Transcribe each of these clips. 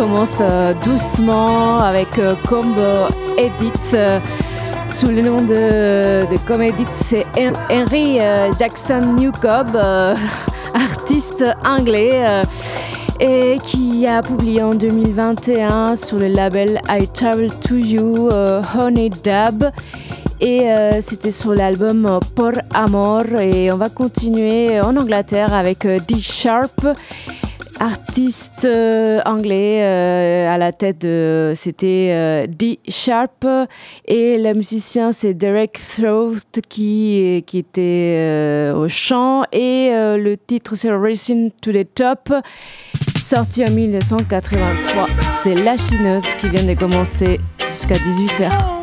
Euh, doucement avec euh, Combo Edit. Euh, sous le nom de, de Edit, c'est Henry Jackson Newcob, artiste anglais et qui a publié en 2021 sur le label I Travel to You Honey Dub. Et c'était sur l'album Por Amor. Et on va continuer en Angleterre avec D Sharp artiste euh, anglais euh, à la tête de c'était euh, D Sharp. Et le musicien c'est Derek Throat qui qui était au chant. Et le titre c'est Racing to the Top sorti en 1983 c'est La Chineuse qui vient de commencer jusqu'à 18h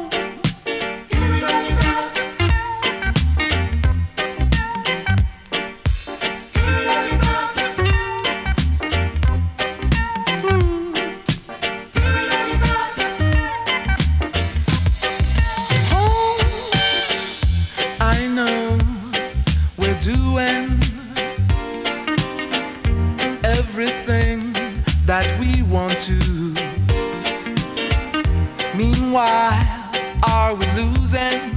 And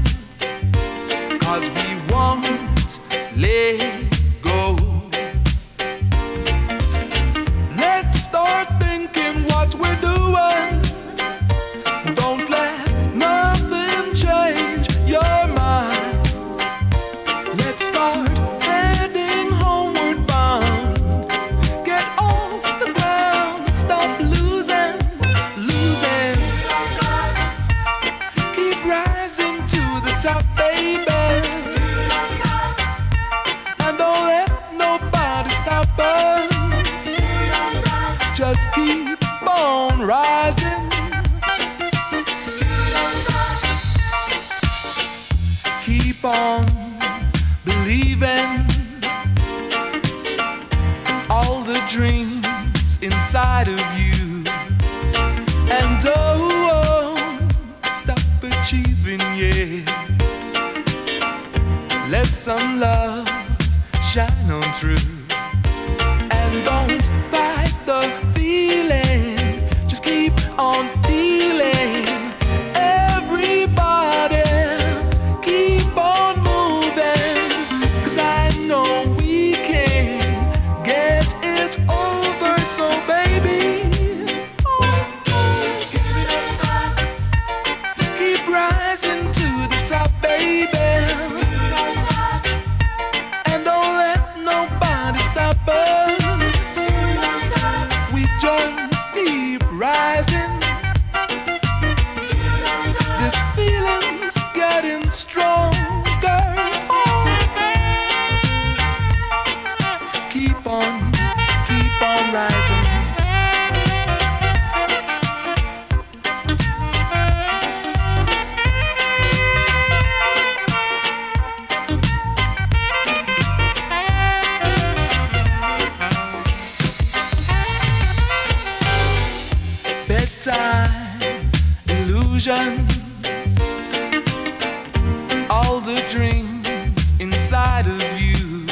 dreams inside of you.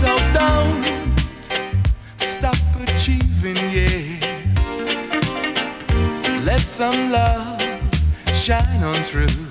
So don't stop achieving, yeah. Let some love shine on through.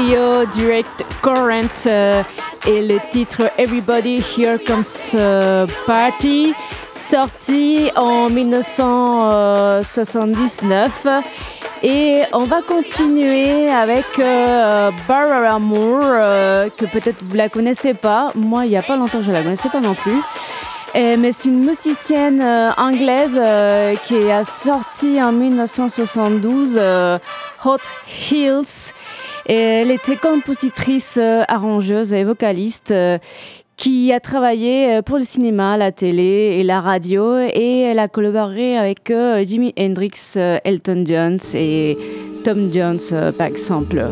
Direct Current euh, et le titre Everybody Here Comes uh, Party, sorti en 1979. Et on va continuer avec euh, Barbara Moore, euh, que peut-être vous la connaissez pas. Moi, il n'y a pas longtemps, je la connaissais pas non plus. mais c'est une musicienne anglaise qui a sorti en 1972 Hot Hills. Elle était compositrice, euh, arrangeuse et vocaliste euh, qui a travaillé euh, pour le cinéma, la télé et la radio et elle a collaboré avec Jimi Hendrix, Elton John et Tom Jones par exemple.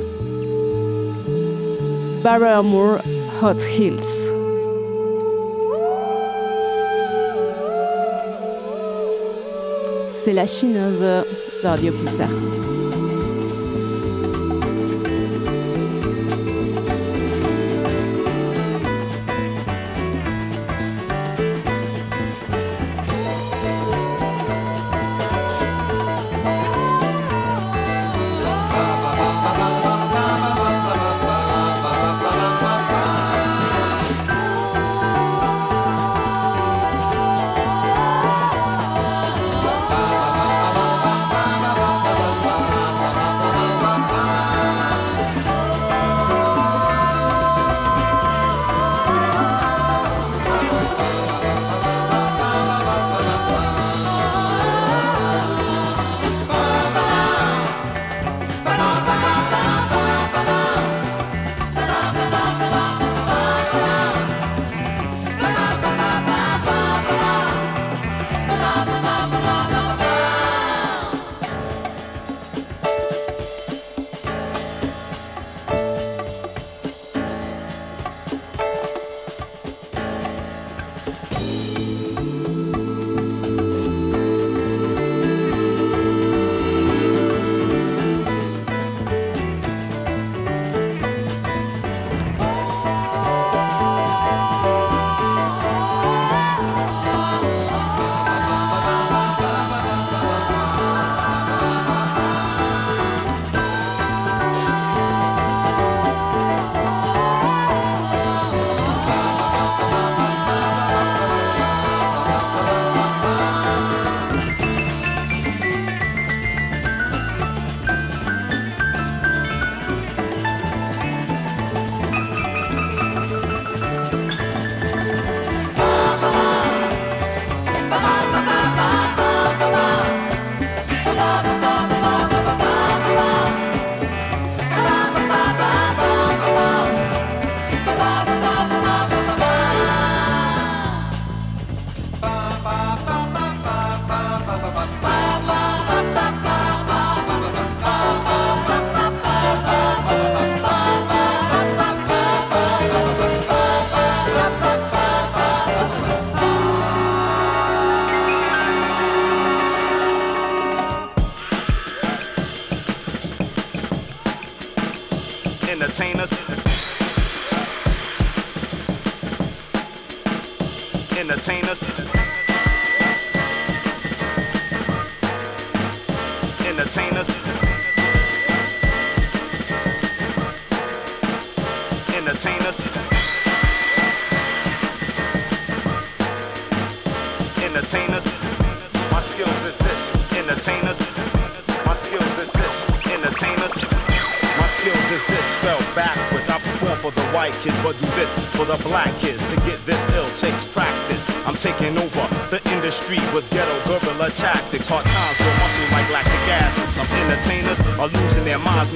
Barbara Moore, Hot Hills. C'est la chineuse sur Radio Pulsar.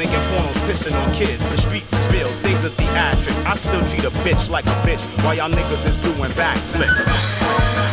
making pornos, pissing on kids. The streets is real, save the theatrics. I still treat a bitch like a bitch while y'all niggas is doing backflips.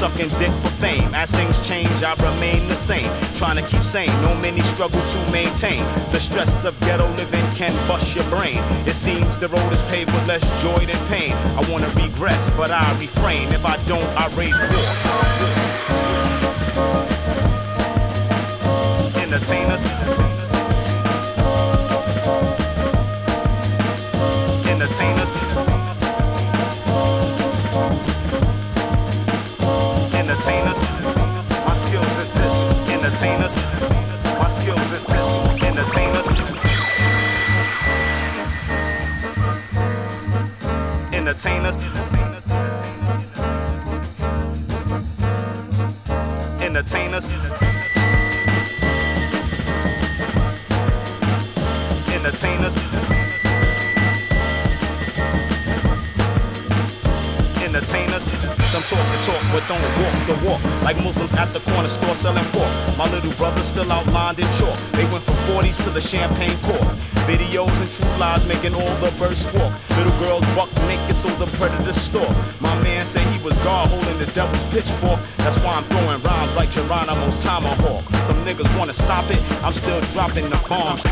Sucking dick for fame. As things change, I remain the same. Trying to keep sane, no many struggle to maintain. The stress of ghetto living can bust your brain. It seems the road is paved with less joy than pain. I wanna regress, but I refrain. If I don't, I raise war. Entertainers. Entertainers. Entertainers. Entertainers. Entertainers. Some talk the talk, but don't walk the walk. Like Muslims at the corner store selling pork. My little brother still outlined in chalk. They went from 40s to the champagne court. Videos and true lies making all the birds squawk. Little girls buck naked so the predators stalk. My man said he was God holding the devil's pitchfork. That's why I'm throwing rhymes like Geronimo's tomahawk. Them niggas wanna stop it, I'm still dropping the bombs.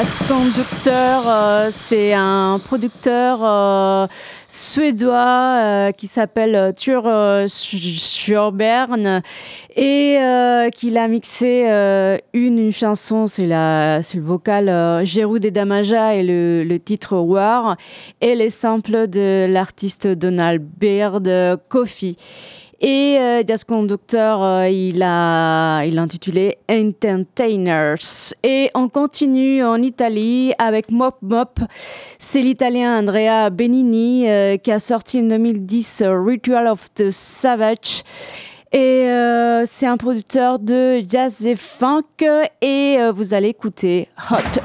Jazz Conductor, euh, c'est un producteur euh, suédois euh, qui s'appelle Tur Sjöbern et qu'il a mixé une, chanson, c'est le vocal euh, Jérôme Damaja et le, titre War et les samples de l'artiste Donald Beard, Coffee. Et euh, Jazz Conductor, euh, il a, il intitulé Entertainers. Et on continue en Italie avec Mop Mop. C'est l'italien Andrea Benini euh, qui a sorti en 2010 euh, Ritual of the Savage. Et euh, c'est un producteur de jazz et funk. Et euh, vous allez écouter Hot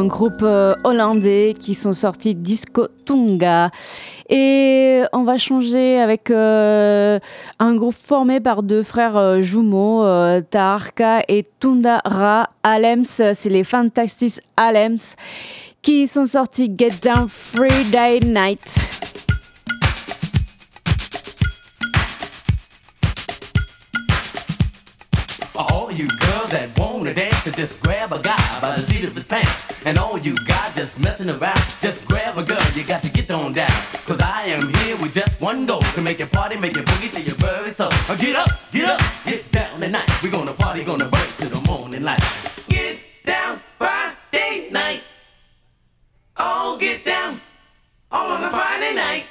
un groupe euh, hollandais qui sont sortis Disco Tunga. Et on va changer avec euh, un groupe formé par deux frères euh, jumeaux, Tarka et Tundara Alems. C'est les Fantastic Alems qui sont sortis Get Down Friday Night. Just grab a guy by the seat of his pants. And all you got just messing around, just grab a girl, you got to get on down. Cause I am here with just one goal to make your party, make your boogie till your very soul. Uh, get up, get up, get down tonight. We gonna party, gonna burn till the morning light. Get down Friday night. Oh, get down all on a Friday night.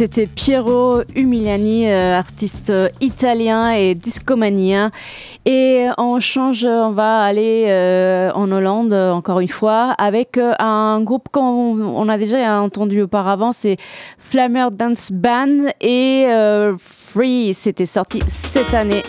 C'était Piero Umiliani, euh, artiste italien et discomanien. Et on change, on va aller euh, en Hollande encore une fois avec euh, un groupe qu'on a déjà entendu auparavant, c'est Flammer Dance Band et Free. C'était sorti cette année.